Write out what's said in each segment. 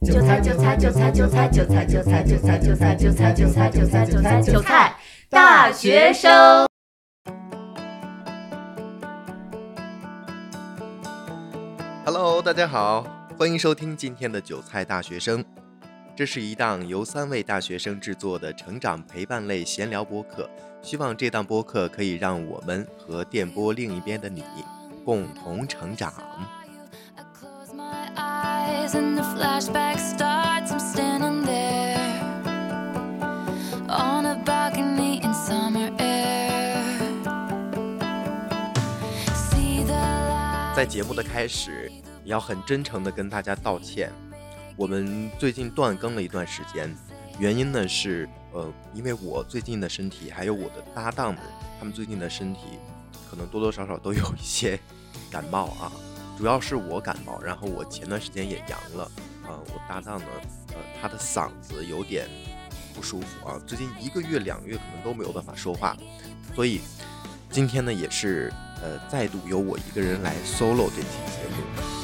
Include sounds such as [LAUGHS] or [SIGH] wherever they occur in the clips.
韭菜韭菜韭菜韭菜韭菜韭菜韭菜韭菜韭菜韭菜韭菜韭菜韭菜大学生。Hello，大家好，欢迎收听今天的韭菜大学生。这是一档由三位大学生制作的成长陪伴类闲聊播客，希望这档播客可以让我们和电波另一边的你共同成长。Eyes and the flashback starts. I'm standing there on a balcony in summer air. See the light. 在节目的开始，也要很真诚的跟大家道歉，我们最近断更了一段时间，原因呢是，呃，因为我最近的身体，还有我的搭档们，他们最近的身体，可能多多少少都有一些感冒啊，主要是我感冒，然后我前段时间也阳了，啊、我搭档呢，呃，他的嗓子有点不舒服啊，最近一个月、两个月可能都没有办法说话，所以今天呢，也是呃再度由我一个人来 solo 这期节目。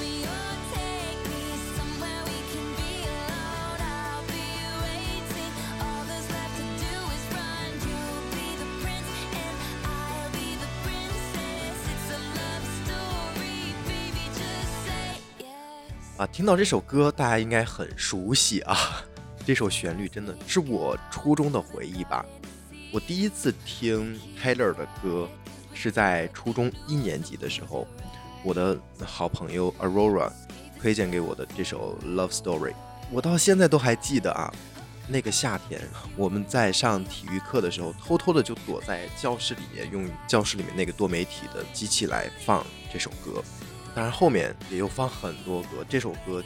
啊，听到这首歌，大家应该很熟悉啊。这首旋律真的是我初中的回忆吧。我第一次听 Taylor 的歌是在初中一年级的时候，我的好朋友 Aurora 推荐给我的这首 Love Story，我到现在都还记得啊。那个夏天，我们在上体育课的时候，偷偷的就躲在教室里面，用教室里面那个多媒体的机器来放这首歌。当然后面也有放很多歌，这首歌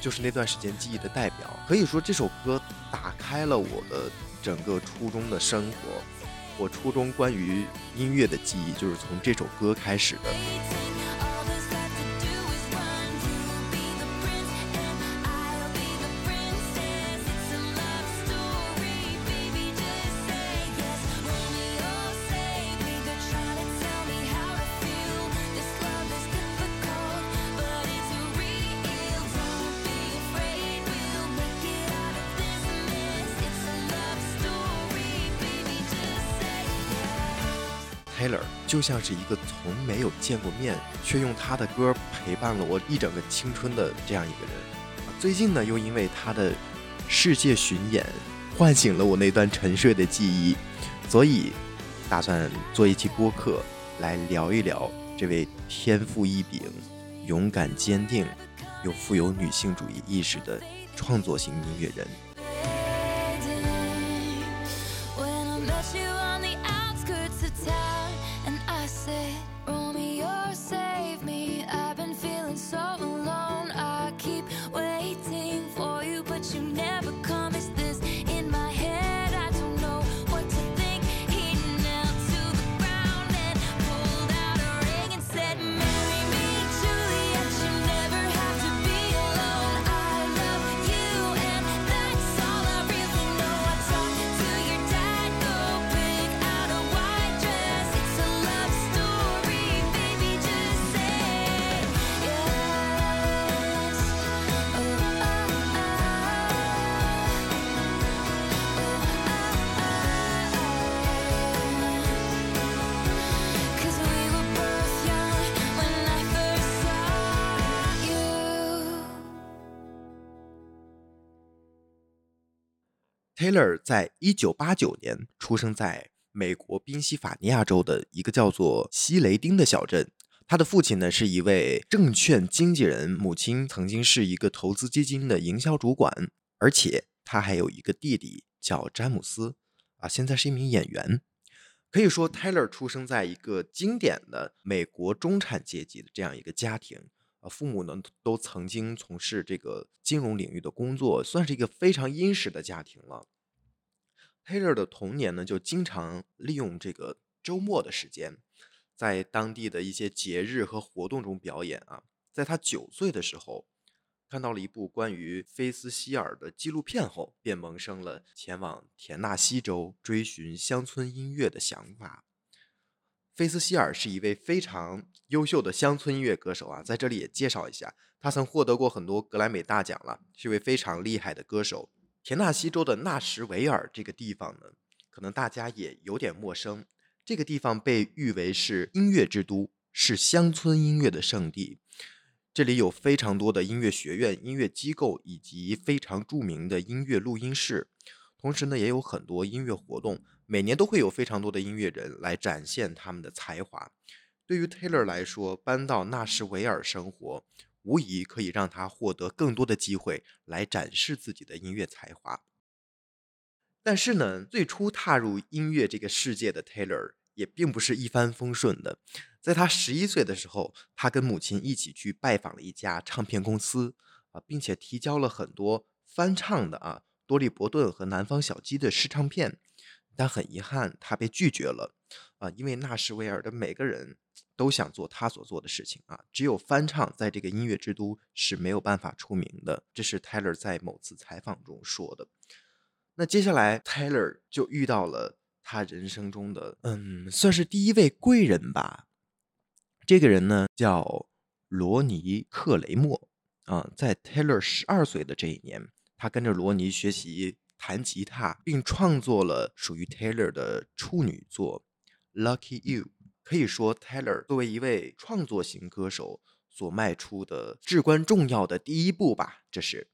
就是那段时间记忆的代表。可以说这首歌打开了我的整个初中的生活，我初中关于音乐的记忆就是从这首歌开始的。像是一个从没有见过面，却用他的歌陪伴了我一整个青春的这样一个人。最近呢，又因为他的世界巡演，唤醒了我那段沉睡的记忆，所以打算做一期播客来聊一聊这位天赋异禀、勇敢坚定又富有女性主义意识的创作型音乐人。Taylor 在一九八九年出生在美国宾夕法尼亚州的一个叫做西雷丁的小镇。他的父亲呢是一位证券经纪人，母亲曾经是一个投资基金的营销主管，而且他还有一个弟弟叫詹姆斯，啊，现在是一名演员。可以说，Taylor 出生在一个经典的美国中产阶级的这样一个家庭，啊，父母呢都曾经从事这个金融领域的工作，算是一个非常殷实的家庭了。Taylor 的童年呢，就经常利用这个周末的时间，在当地的一些节日和活动中表演啊。在他九岁的时候，看到了一部关于菲斯希尔的纪录片后，便萌生了前往田纳西州追寻乡村音乐的想法。菲斯希尔是一位非常优秀的乡村音乐歌手啊，在这里也介绍一下，他曾获得过很多格莱美大奖了，是一位非常厉害的歌手。田纳西州的纳什维尔这个地方呢，可能大家也有点陌生。这个地方被誉为是音乐之都，是乡村音乐的圣地。这里有非常多的音乐学院、音乐机构以及非常著名的音乐录音室，同时呢，也有很多音乐活动。每年都会有非常多的音乐人来展现他们的才华。对于 Taylor 来说，搬到纳什维尔生活，无疑可以让他获得更多的机会来展示自己的音乐才华。但是呢，最初踏入音乐这个世界的 Taylor 也并不是一帆风顺的。在他十一岁的时候，他跟母亲一起去拜访了一家唱片公司啊，并且提交了很多翻唱的啊多利伯顿和南方小鸡的试唱片。但很遗憾，他被拒绝了，啊，因为纳什维尔的每个人都想做他所做的事情啊，只有翻唱在这个音乐之都是没有办法出名的。这是 Taylor 在某次采访中说的。那接下来，Taylor 就遇到了他人生中的，嗯，算是第一位贵人吧。这个人呢，叫罗尼·克雷默啊，在 Taylor 十二岁的这一年，他跟着罗尼学习。弹吉他，并创作了属于 Taylor 的处女作《Lucky You》。可以说，Taylor 作为一位创作型歌手所迈出的至关重要的第一步吧。这是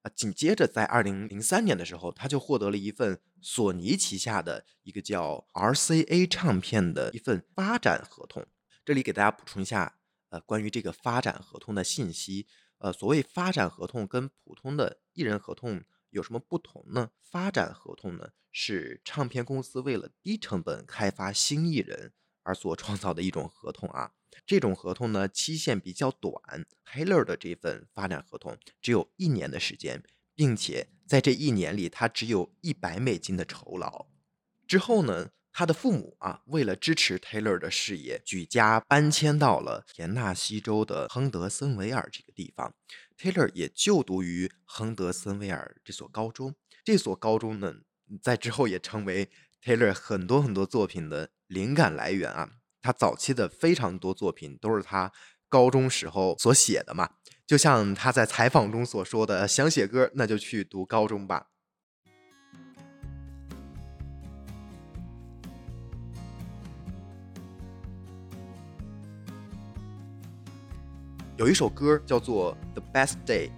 啊，紧接着在二零零三年的时候，他就获得了一份索尼旗下的一个叫 RCA 唱片的一份发展合同。这里给大家补充一下，呃，关于这个发展合同的信息。呃，所谓发展合同跟普通的艺人合同。有什么不同呢？发展合同呢，是唱片公司为了低成本开发新艺人而所创造的一种合同啊。这种合同呢，期限比较短。Taylor 的这份发展合同只有一年的时间，并且在这一年里，他只有一百美金的酬劳。之后呢？他的父母啊，为了支持 Taylor 的事业，举家搬迁到了田纳西州的亨德森维尔这个地方。Taylor 也就读于亨德森维尔这所高中。这所高中呢，在之后也成为 Taylor 很多很多作品的灵感来源啊。他早期的非常多作品都是他高中时候所写的嘛。就像他在采访中所说的：“想写歌，那就去读高中吧。”有一首歌叫做《The Best Day》，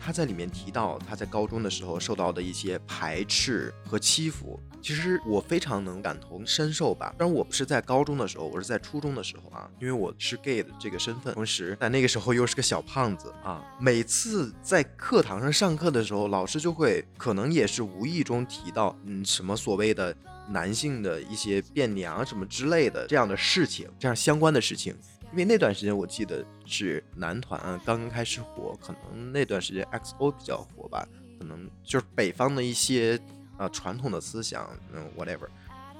他在里面提到他在高中的时候受到的一些排斥和欺负。其实我非常能感同身受吧。当然我不是在高中的时候，我是在初中的时候啊，因为我是 gay 的这个身份，同时在那个时候又是个小胖子啊。每次在课堂上上课的时候，老师就会可能也是无意中提到，嗯，什么所谓的男性的一些变娘什么之类的这样的事情，这样相关的事情。因为那段时间我记得是男团刚刚开始火，可能那段时间 XO 比较火吧，可能就是北方的一些啊传统的思想，嗯，whatever。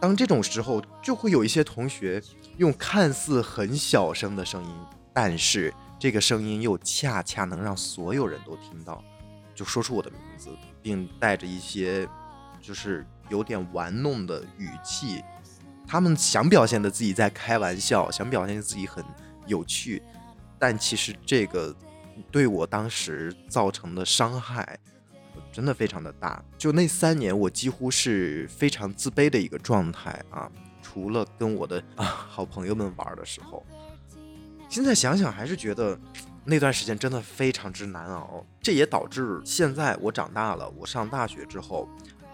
当这种时候，就会有一些同学用看似很小声的声音，但是这个声音又恰恰能让所有人都听到，就说出我的名字，并带着一些就是有点玩弄的语气。他们想表现的自己在开玩笑，想表现自己很有趣，但其实这个对我当时造成的伤害真的非常的大。就那三年，我几乎是非常自卑的一个状态啊，除了跟我的啊好朋友们玩的时候。现在想想，还是觉得那段时间真的非常之难熬。这也导致现在我长大了，我上大学之后。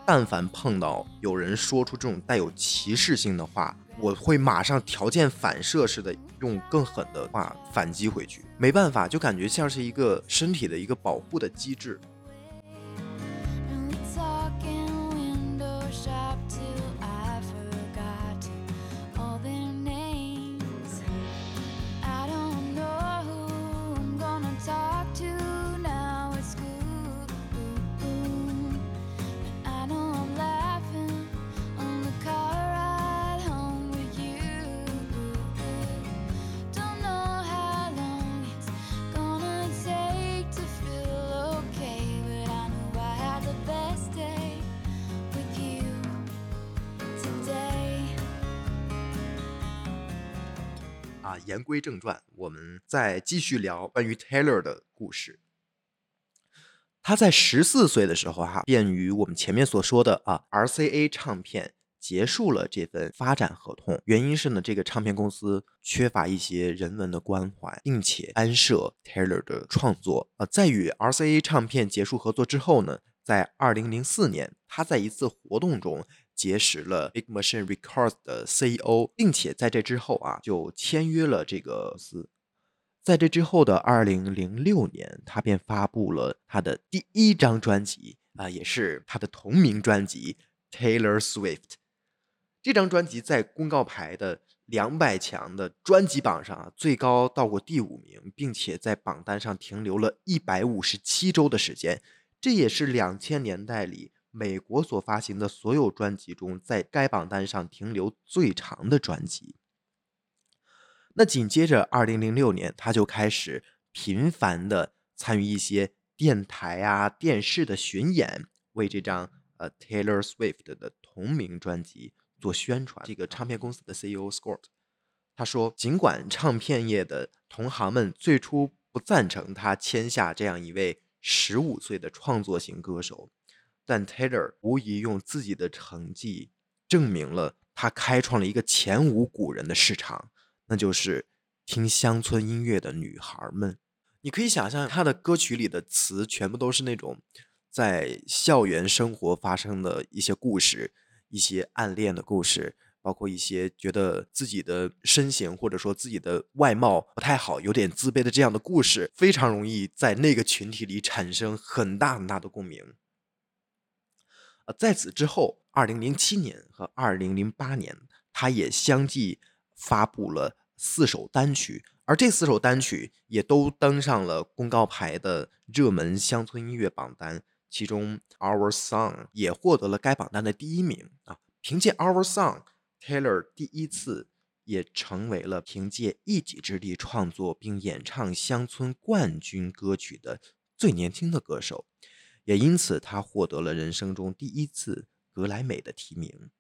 但凡碰到有人说出这种带有歧视性的话，我会马上条件反射似的用更狠的话反击回去。没办法，就感觉像是一个身体的一个保护的机制。言归正传，我们再继续聊关于 Taylor 的故事。他在十四岁的时候哈、便与我们前面所说的啊 RCA 唱片结束了这份发展合同。原因是呢，这个唱片公司缺乏一些人文的关怀，并且干涉 Taylor 的创作。啊，在与 RCA 唱片结束合作之后呢，在二零零四年，他在一次活动中结识了 Big Machine Records 的 CEO，并且在这之后啊，就签约了这个公司。在这之后的二零零六年，他便发布了他的第一张专辑啊、也是他的同名专辑《Taylor Swift》。这张专辑在公告牌的两百强的专辑榜上啊，最高到过第五名，并且在榜单上停留了一百五十七周的时间。这也是两千年代里美国所发行的所有专辑中，在该榜单上停留最长的专辑。那紧接着，二零零六年，他就开始频繁的参与一些电台啊、电视的巡演，为这张呃 Taylor Swift 的同名专辑做宣传。这个唱片公司的 CEO Scott 他说，尽管唱片业的同行们最初不赞成他签下这样一位十五岁的创作型歌手，但 Taylor 无疑用自己的成绩证明了他开创了一个前无古人的市场，那就是听乡村音乐的女孩们。你可以想象，他的歌曲里的词全部都是那种在校园生活发生的一些故事，一些暗恋的故事，包括一些觉得自己的身形或者说自己的外貌不太好，有点自卑的这样的故事，非常容易在那个群体里产生很大很大的共鸣。呃，在此之后，二零零七年和二零零八年，他也相继发布了四首单曲，而这四首单曲也都登上了公告牌的热门乡村音乐榜单，其中《Our Song》也获得了该榜单的第一名啊！凭借《Our Song》，Taylor 第一次也成为了凭借一己之力创作并演唱乡村冠军歌曲的最年轻的歌手。也因此，他获得了人生中第一次格莱美的提名。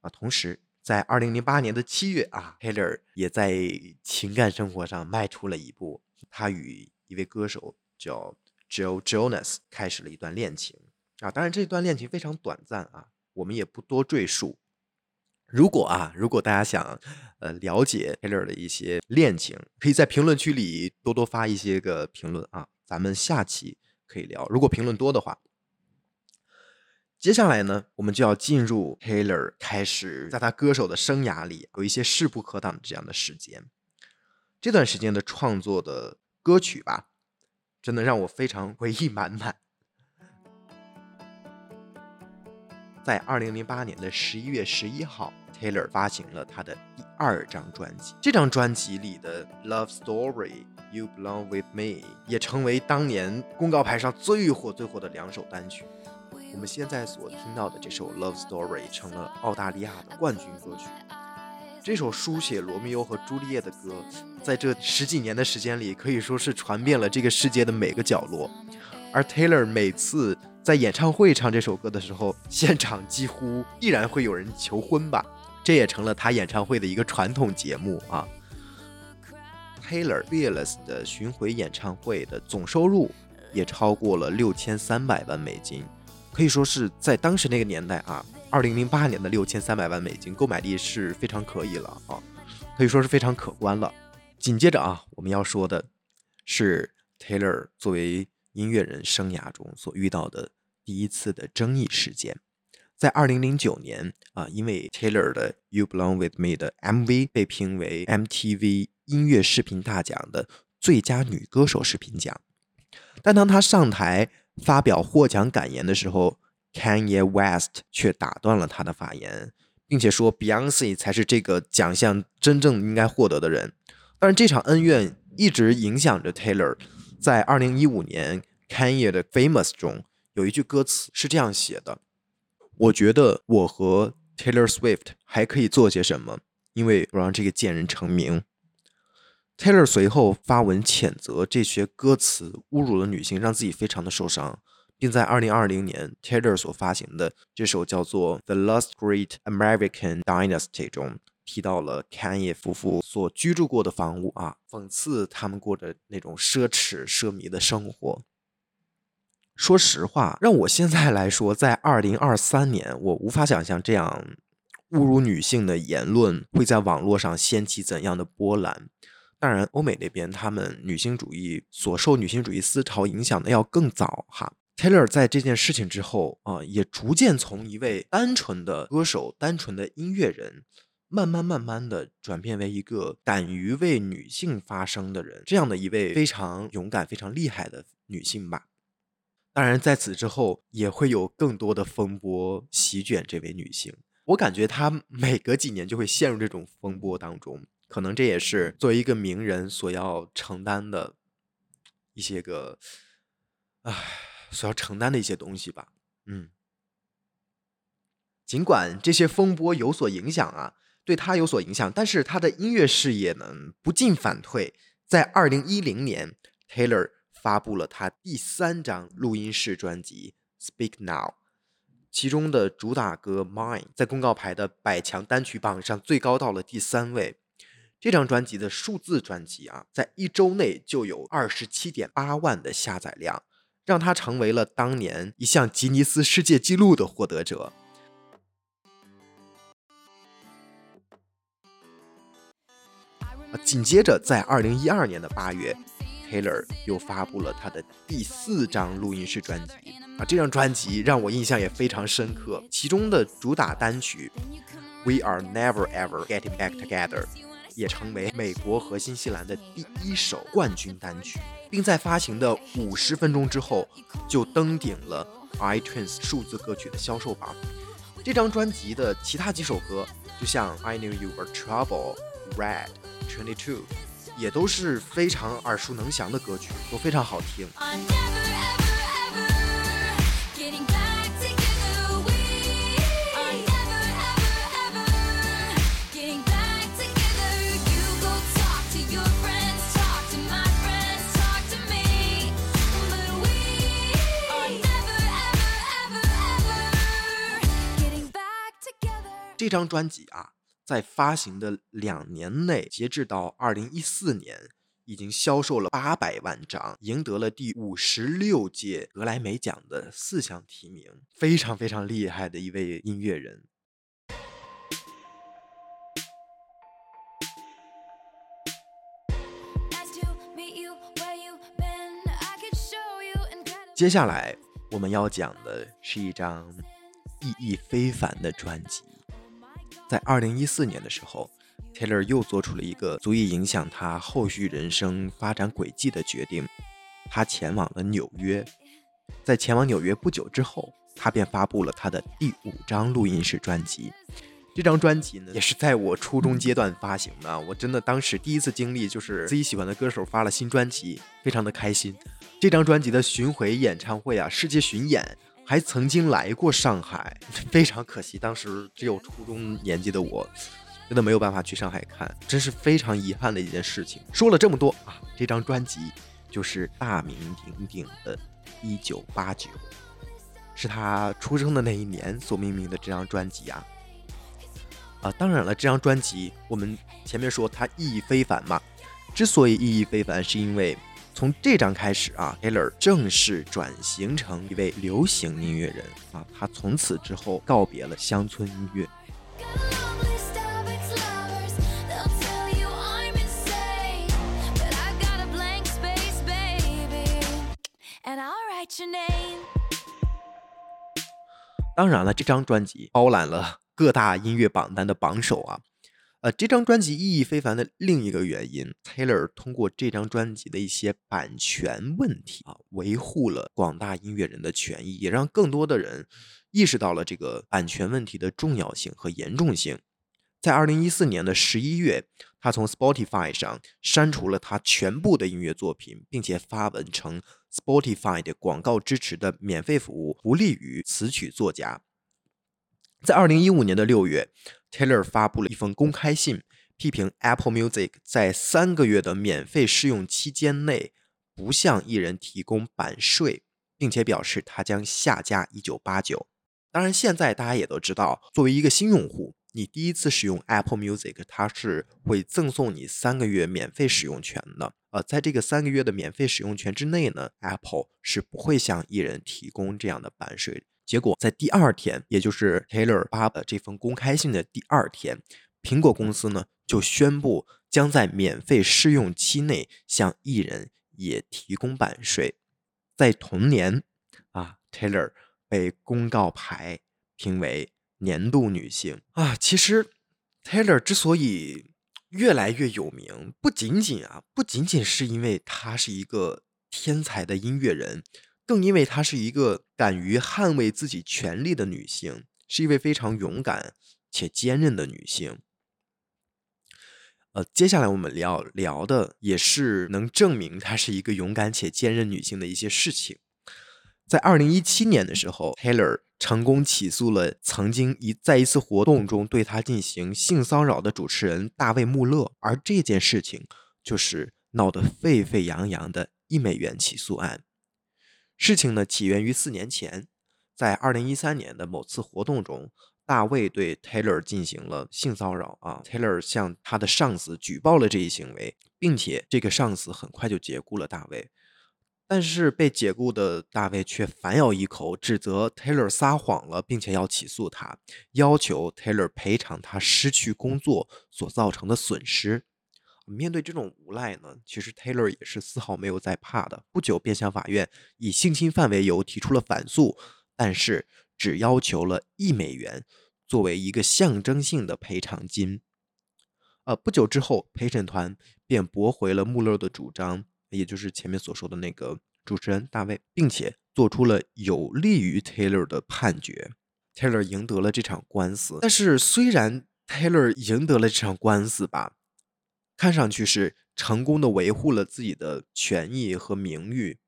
啊，同时在二零零八年的七月啊，Taylor 也在情感生活上迈出了一步，他与一位歌手叫 Joe Jonas 开始了一段恋情。啊，当然这段恋情非常短暂啊，我们也不多赘述。如果啊，如果大家想呃了解 Taylor 的一些恋情，可以在评论区里多多发一些个评论啊，咱们下期。可以聊，如果评论多的话，接下来呢，我们就要进入 Taylor 开始在他歌手的生涯里有一些势不可挡的这样的时间。这段时间的创作的歌曲吧，真的让我非常回忆满满。在二零零八年的十一月十一号，Taylor 发行了他的第二张专辑。这张专辑里的《Love Story》。You Belong With Me 也成为当年公告牌上最火最火的两首单曲。我们现在所听到的这首《Love Story》成了澳大利亚的冠军歌曲。这首书写罗密欧和朱丽叶的歌，在这十几年的时间里，可以说是传遍了这个世界的每个角落。而 Taylor 每次在演唱会唱这首歌的时候，现场几乎必然会有人求婚吧，这也成了他演唱会的一个传统节目啊。Taylor Fearless 的巡回演唱会的总收入也超过了六千三百万美金，可以说是在当时那个年代啊，二零零八年的六千三百万美金购买力是非常可以了啊，可以说是非常可观了。紧接着啊，我们要说的是 Taylor 作为音乐人生涯中所遇到的第一次的争议事件，在二零零九年啊，因为 Taylor 的 You Belong With Me 的 MV 被评为 MTV。音乐视频大奖的最佳女歌手视频奖，但当她上台发表获奖感言的时候，Kanye West 却打断了她的发言，并且说 Beyonce 才是这个奖项真正应该获得的人。但是这场恩怨一直影响着 Taylor。在2015年 Kanye 的 Famous 中有一句歌词是这样写的：“我觉得我和 Taylor Swift 还可以做些什么，因为我让这个贱人成名。” Taylor 随后发文谴责这些歌词侮辱了女性，让自己非常的受伤，并在2020年 Taylor 所发行的这首叫做《The Last Great American Dynasty》中提到了 Kanye 夫妇所居住过的房屋啊，讽刺他们过着那种奢侈奢靡的生活。说实话，让我现在来说，在二零二三年，我无法想象这样侮辱女性的言论会在网络上掀起怎样的波澜。当然，欧美那边他们女性主义所受女性主义思潮影响的要更早哈。Taylor 在这件事情之后啊，也逐渐从一位单纯的歌手、单纯的音乐人，慢慢慢慢的转变为一个敢于为女性发声的人，这样的一位非常勇敢、非常厉害的女性吧。当然，在此之后也会有更多的风波席卷这位女性。我感觉她每隔几年就会陷入这种风波当中，可能这也是作为一个名人所要承担的一些个，唉，所要承担的一些东西吧。嗯，尽管这些风波有所影响啊，对他有所影响，但是他的音乐事业呢不进反退。在二零一零年，Taylor。发布了他第三张录音室专辑《Speak Now》，其中的主打歌《Mine》在公告牌的百强单曲榜上最高到了第三位。这张专辑的数字专辑啊，在一周内就有二十七点八万的下载量，让他成为了当年一项吉尼斯世界纪录的获得者。紧接着，在二零一二年的八月。Taylor 又发布了他的第四张录音室专辑啊，这张专辑让我印象也非常深刻。其中的主打单曲《We Are Never Ever Getting Back Together》也成为美国和新西兰的第一首冠军单曲，并在发行的五十分钟之后就登顶了 iTunes 数字歌曲的销售榜。这张专辑的其他几首歌，就像《I Knew You Were Trouble》、《Red》、《Twenty Two》。也都是非常耳熟能详的歌曲，都非常好听。这张专辑啊。在发行的两年内，截至到二零一四年，已经销售了八百万张，赢得了第五十六届格莱美奖的四项提名，非常非常厉害的一位音乐人。接下来我们要讲的是一张意义非凡的专辑。在二零一四年的时候，Taylor 又做出了一个足以影响他后续人生发展轨迹的决定，他前往了纽约。在前往纽约不久之后，他便发布了他的第五张录音室专辑。这张专辑呢，也是在我初中阶段发行的。我真的当时第一次经历，就是自己喜欢的歌手发了新专辑，非常的开心。这张专辑的巡回演唱会啊，世界巡演。还曾经来过上海，[LAUGHS] 非常可惜，当时只有初中年纪的我，真的没有办法去上海看，真是非常遗憾的一件事情。说了这么多啊，这张专辑就是大名鼎鼎的《一九八九》，是他出生的那一年所命名的这张专辑啊。啊，当然了，这张专辑我们前面说它意义非凡嘛，之所以意义非凡，是因为。从这张开始啊，Taylor 正式转型成一位流行音乐人啊，他从此之后告别了乡村音乐。当然了，这张专辑包揽了各大音乐榜单的榜首啊。呃，这张专辑意义非凡的另一个原因，Taylor 通过这张专辑的一些版权问题啊，维护了广大音乐人的权益，也让更多的人意识到了这个版权问题的重要性和严重性。在二零一四年的十一月，他从 Spotify 上删除了他全部的音乐作品，并且发文称 Spotify 的广告支持的免费服务不利于词曲作家。在二零一五年的六月。Taylor 发布了一封公开信，批评 Apple Music 在三个月的免费试用期间内不向艺人提供版税，并且表示他将下架《一九八九》。当然，现在大家也都知道，作为一个新用户，你第一次使用 Apple Music，它是会赠送你三个月免费使用权的。呃，在这个三个月的免费使用权之内呢，Apple 是不会向艺人提供这样的版税。结果在第二天，也就是 Taylor 发的这封公开信的第二天，苹果公司呢就宣布将在免费试用期内向艺人也提供版税。在同年，啊，Taylor 被公告牌评为年度女性啊。其实，Taylor 之所以越来越有名，不仅仅啊，不仅仅是因为她是一个天才的音乐人，更因为她是一个敢于捍卫自己权利的女性，是一位非常勇敢且坚韧的女性。呃，接下来我们要聊的也是能证明她是一个勇敢且坚韧女性的一些事情。在二零一七年的时候，Taylor 成功起诉了曾经一在一次活动中对她进行性骚扰的主持人大卫·穆勒，而这件事情就是闹得沸沸扬扬的一美元起诉案。事情呢起源于四年前，在二零一三年的某次活动中。大卫对 Taylor 进行了性骚扰啊，Taylor 向他的上司举报了这一行为，并且这个上司很快就解雇了大卫。但是被解雇的大卫却反咬一口，指责 Taylor 撒谎了，并且要起诉他，要求 Taylor 赔偿他失去工作所造成的损失。面对这种无赖呢，其实 Taylor 也是丝毫没有在怕的，不久便向法院以性侵犯为由提出了反诉，但是。只要求了一美元作为一个象征性的赔偿金。呃，不久之后，陪审团便驳回了穆勒的主张，也就是前面所说的那个主持人大卫，并且做出了有利于 Taylor 的判决。Taylor 赢得了这场官司。但是，虽然 Taylor 赢得了这场官司吧，看上去是成功的维护了自己的权益和名誉，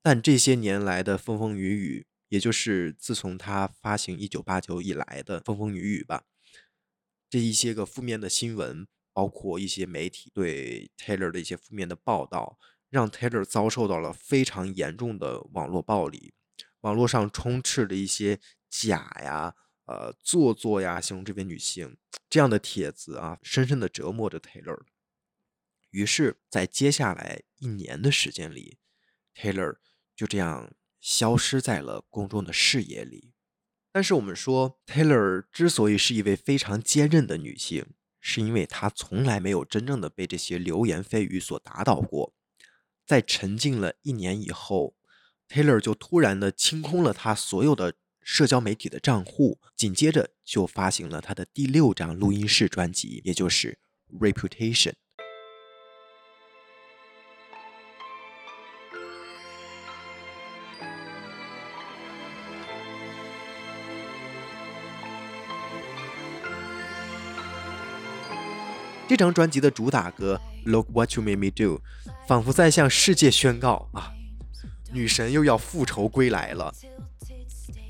但这些年来的风风雨雨。也就是自从他发行《一九八九》以来的风风雨雨吧，这一些个负面的新闻，包括一些媒体对 Taylor 的一些负面的报道，让 Taylor 遭受到了非常严重的网络暴力。网络上充斥着一些假呀、呃做作呀，形容这位女性这样的帖子啊，深深的折磨着 Taylor。于是，在接下来一年的时间里，Taylor 就这样。消失在了公众的视野里。但是我们说，Taylor 之所以是一位非常坚韧的女性，是因为她从来没有真正的被这些流言蜚语所打倒过。在沉静了一年以后，Taylor 就突然的清空了她所有的社交媒体的账户，紧接着就发行了她的第六张录音室专辑，也就是《Reputation》。这张专辑的主打歌《Look What You Made Me Do》，仿佛在向世界宣告啊，女神又要复仇归来了。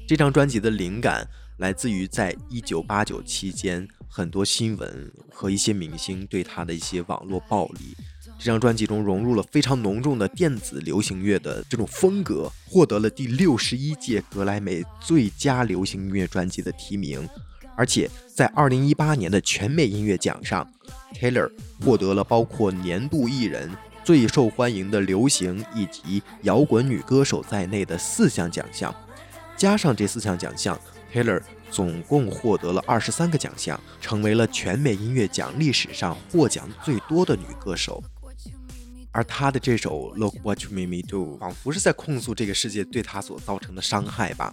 这张专辑的灵感来自于在一九八九期间很多新闻和一些明星对她的一些网络暴力。这张专辑中融入了非常浓重的电子流行乐的这种风格，获得了第六十一届格莱美最佳流行音乐专辑的提名。而且在二零一八年的全美音乐奖上，Taylor 获得了包括年度艺人、最受欢迎的流行以及摇滚女歌手在内的四项奖项。加上这四项奖项，Taylor 总共获得了二十三个奖项，成为了全美音乐奖历史上获奖最多的女歌手。而她的这首《Look What You Made Me Do》仿佛是在控诉这个世界对她所造成的伤害吧。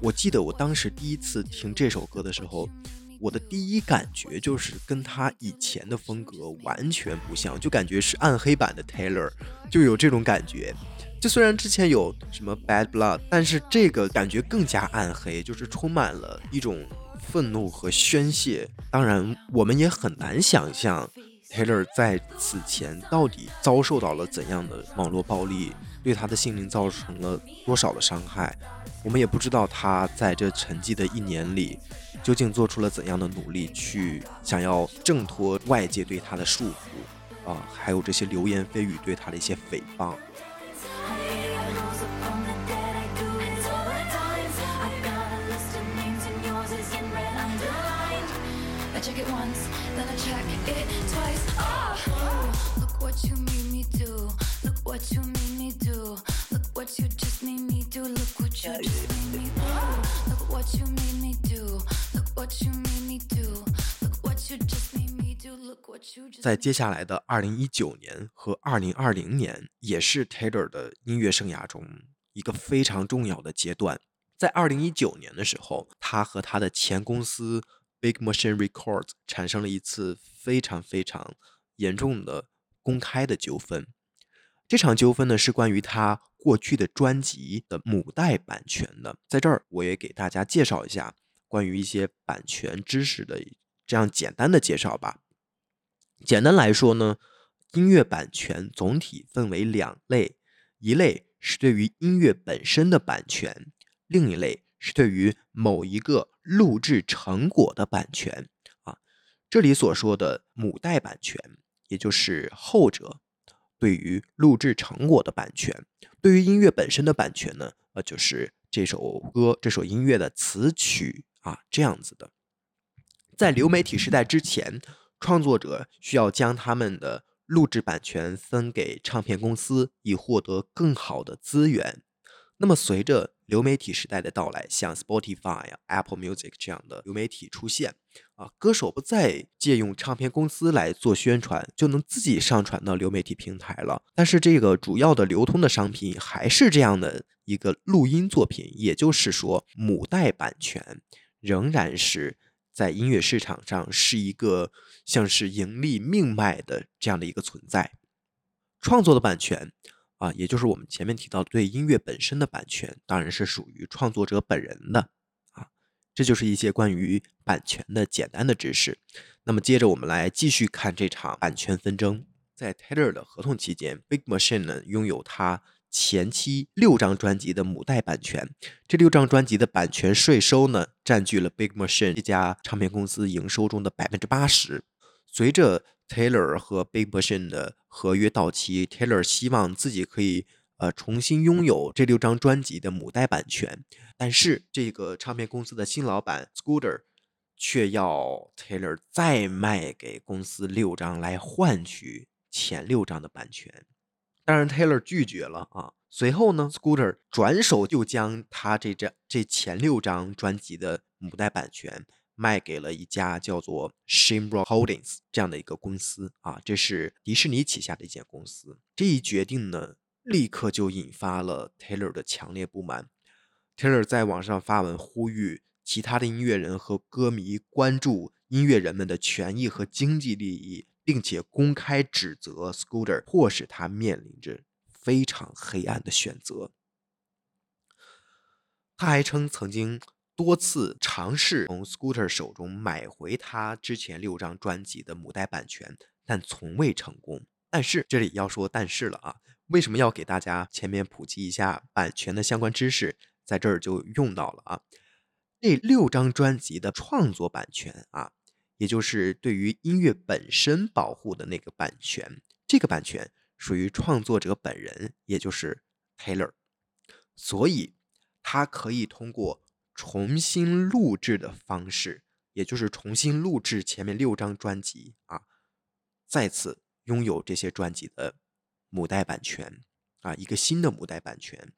我记得我当时第一次听这首歌的时候，我的第一感觉就是跟他以前的风格完全不像，就感觉是暗黑版的 Taylor，就有这种感觉。就虽然之前有什么 Bad Blood，但是这个感觉更加暗黑，就是充满了一种愤怒和宣泄。当然，我们也很难想象 Taylor 在此前到底遭受到了怎样的网络暴力，对他的心灵造成了多少的伤害。我们也不知道他在这沉寂的一年里，究竟做出了怎样的努力，去想要挣脱外界对他的束缚，啊，还有这些流言蜚语对他的一些诽谤。在接下来的二零一九年和二零二零年，也是 Taylor 的音乐生涯中一个非常重要的阶段。在二零一九年的时候，他和他的前公司 Big Machine Records 产生了一次非常非常严重的公开的纠纷。这场纠纷呢是关于他过去的专辑的母带版权的。在这儿，我也给大家介绍一下关于一些版权知识的这样简单的介绍吧。简单来说呢，音乐版权总体分为两类，一类是对于音乐本身的版权，另一类是对于某一个录制成果的版权啊。这里所说的母带版权，也就是后者对于录制成果的版权；对于音乐本身的版权呢，呃，就是这首歌、这首音乐的词曲啊，这样子的。在流媒体时代之前，创作者需要将他们的录制版权分给唱片公司，以获得更好的资源。那么，随着流媒体时代的到来，像 Spotify 呀、Apple Music 这样的流媒体出现，啊，歌手不再借用唱片公司来做宣传，就能自己上传到流媒体平台了。但是，这个主要的流通的商品还是这样的一个录音作品，也就是说，母带版权仍然是在音乐市场上是一个像是盈利命脉的这样的一个存在。创作的版权。啊，也就是我们前面提到对音乐本身的版权，当然是属于创作者本人的啊。这就是一些关于版权的简单的知识。那么接着我们来继续看这场版权纷争。在 Taylor 的合同期间，Big Machine 呢拥有他前期六张专辑的母带版权。这六张专辑的版权税收呢，占据了 Big Machine 这家唱片公司营收中的百分之八十。随着 Taylor 和 Big Machine 的合约到期，Taylor 希望自己可以呃重新拥有这六张专辑的母带版权，但是这个唱片公司的新老板 Scooter 却要 Taylor 再卖给公司六张来换取前六张的版权。当然，Taylor 拒绝了啊。随后呢，Scooter 转手就将他这张这前六张专辑的母带版权。卖给了一家叫做 Shamrock Holdings 这样的一个公司啊，这是迪士尼旗下的一间公司。这一决定呢，立刻就引发了 Taylor 的强烈不满。Taylor 在网上发文呼吁其他的音乐人和歌迷关注音乐人们的权益和经济利益，并且公开指责 Scooter，迫使他面临着非常黑暗的选择。他还称曾经。多次尝试从 Scooter 手中买回他之前六张专辑的母带版权，但从未成功。但是这里要说但是了啊，为什么要给大家前面普及一下版权的相关知识，在这儿就用到了啊。这六张专辑的创作版权啊，也就是对于音乐本身保护的那个版权，这个版权属于创作者本人，也就是 Taylor，所以他可以通过。重新录制的方式，也就是重新录制前面六张专辑啊，再次拥有这些专辑的母带版权啊，一个新的母带版权。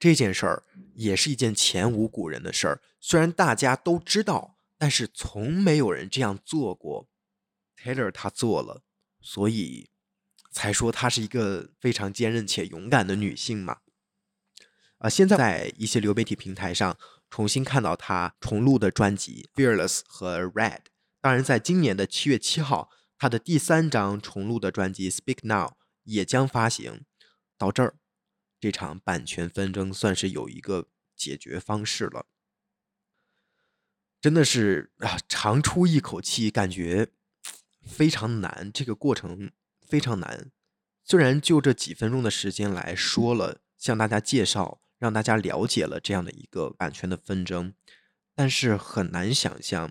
这件事儿也是一件前无古人的事儿，虽然大家都知道，但是从没有人这样做过。Taylor 他做了，所以才说她是一个非常坚韧且勇敢的女性嘛。啊，现在在一些流媒体平台上重新看到他重录的专辑《Fearless》和《Red》。当然，在今年的七月七号，他的第三张重录的专辑《Speak Now》也将发行。到这儿，这场版权纷争算是有一个解决方式了。真的是啊，长出一口气，感觉非常难。这个过程非常难。虽然就这几分钟的时间来说了，向大家介绍。让大家了解了这样的一个版权的纷争，但是很难想象，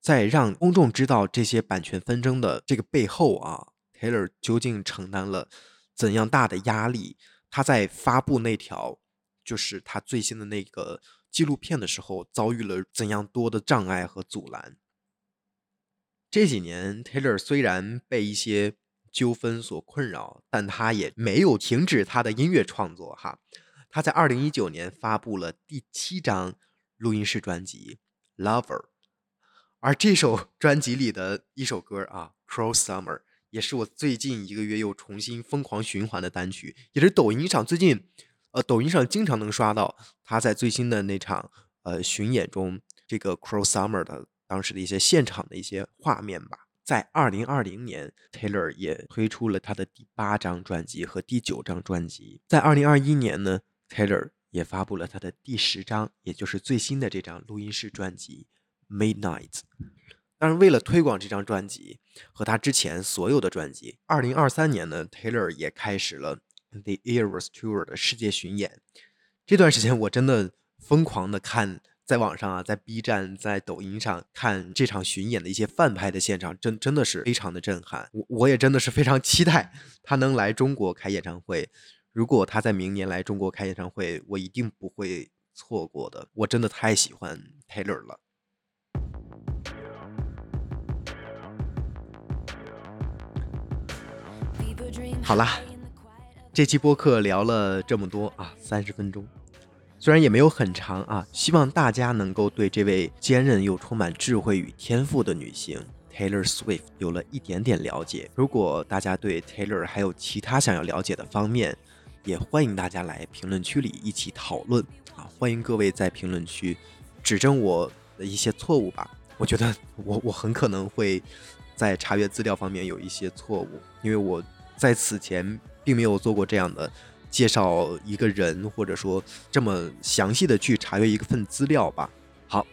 在让公众知道这些版权纷争的这个背后啊，Taylor 究竟承担了怎样大的压力？他在发布那条就是他最新的那个纪录片的时候，遭遇了怎样多的障碍和阻拦？这几年，Taylor 虽然被一些纠纷所困扰，但他也没有停止他的音乐创作。哈，他在二零一九年发布了第七张录音室专辑《Lover》，而这首 [LAUGHS] 专辑里的一首歌啊，《Cross Summer》，也是我最近一个月又重新疯狂循环的单曲，也是抖音上最近，呃，抖音上经常能刷到他在最新的那场呃巡演中，这个《Cruel Summer》的。当时的一些现场的一些画面吧。在二零二零年，Taylor 也推出了他的第八张专辑和第九张专辑。在二零二一年呢，Taylor 也发布了他的第十张，也就是最新的这张录音室专辑《Midnight》。当然，为了推广这张专辑和他之前所有的专辑，二零二三年呢，Taylor 也开始了 The Eras Tour 的世界巡演。这段时间我真的疯狂的看。在网上啊，在 B 站、在抖音上看这场巡演的一些翻拍的现场，真真的是非常的震撼。我我也真的是非常期待他能来中国开演唱会。如果他在明年来中国开演唱会，我一定不会错过的。我真的太喜欢 Taylor 了。好啦，这期播客聊了这么多啊，三十分钟。虽然也没有很长啊，希望大家能够对这位坚韧又充满智慧与天赋的女性 Taylor Swift 有了一点点了解。如果大家对 Taylor 还有其他想要了解的方面，也欢迎大家来评论区里一起讨论啊！欢迎各位在评论区指正我的一些错误吧。我觉得我我很可能会在查阅资料方面有一些错误，因为我在此前并没有做过这样的。介绍一个人，或者说这么详细的去查阅一份资料吧。好，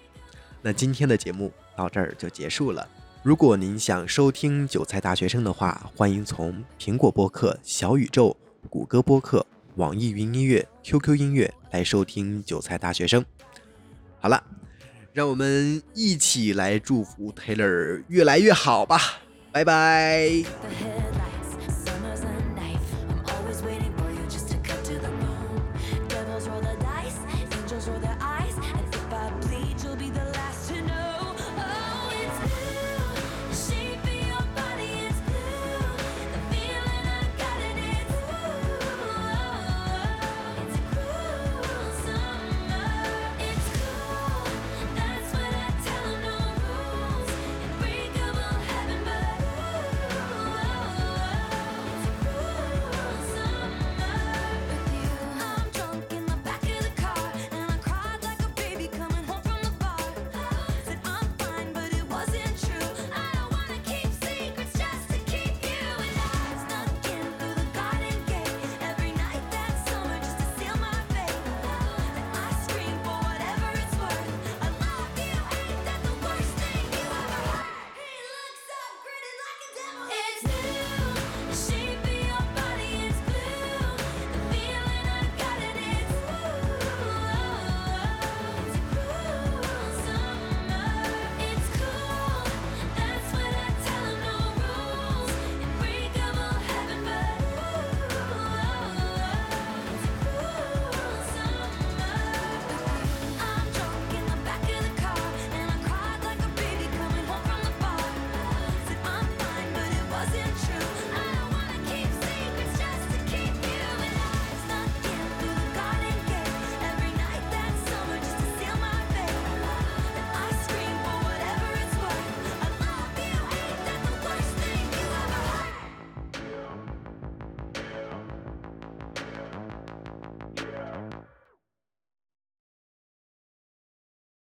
那今天的节目到这儿就结束了。如果您想收听韭菜大学生的话，欢迎从苹果播客、小宇宙、谷歌播客、网易云音乐、QQ 音乐来收听韭菜大学生。好了，让我们一起来祝福 Taylor 越来越好吧。拜拜。